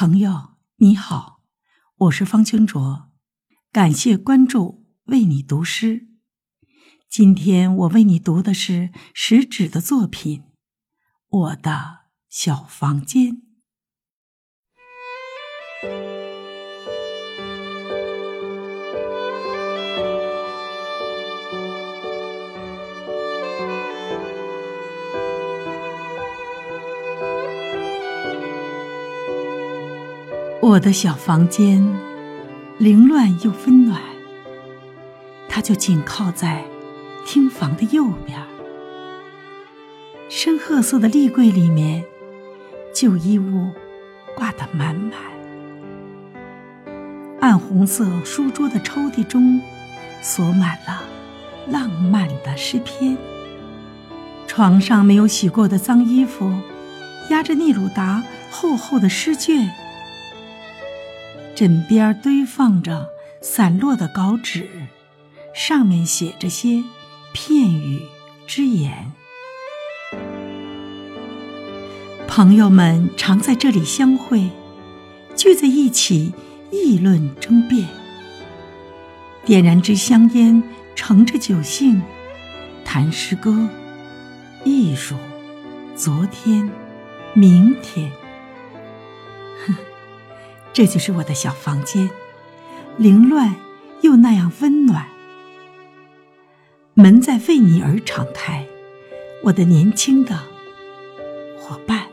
朋友你好，我是方清卓，感谢关注，为你读诗。今天我为你读的是食指的作品《我的小房间》。我的小房间，凌乱又温暖，它就紧靠在厅房的右边。深褐色的立柜里面，旧衣物挂得满满；暗红色书桌的抽屉中，锁满了浪漫的诗篇。床上没有洗过的脏衣服，压着聂鲁达厚厚的诗卷。枕边堆放着散落的稿纸，上面写着些片语之言。朋友们常在这里相会，聚在一起议论争辩，点燃支香烟，乘着酒兴，谈诗歌、艺术、昨天、明天。这就是我的小房间，凌乱又那样温暖。门在为你而敞开，我的年轻的伙伴。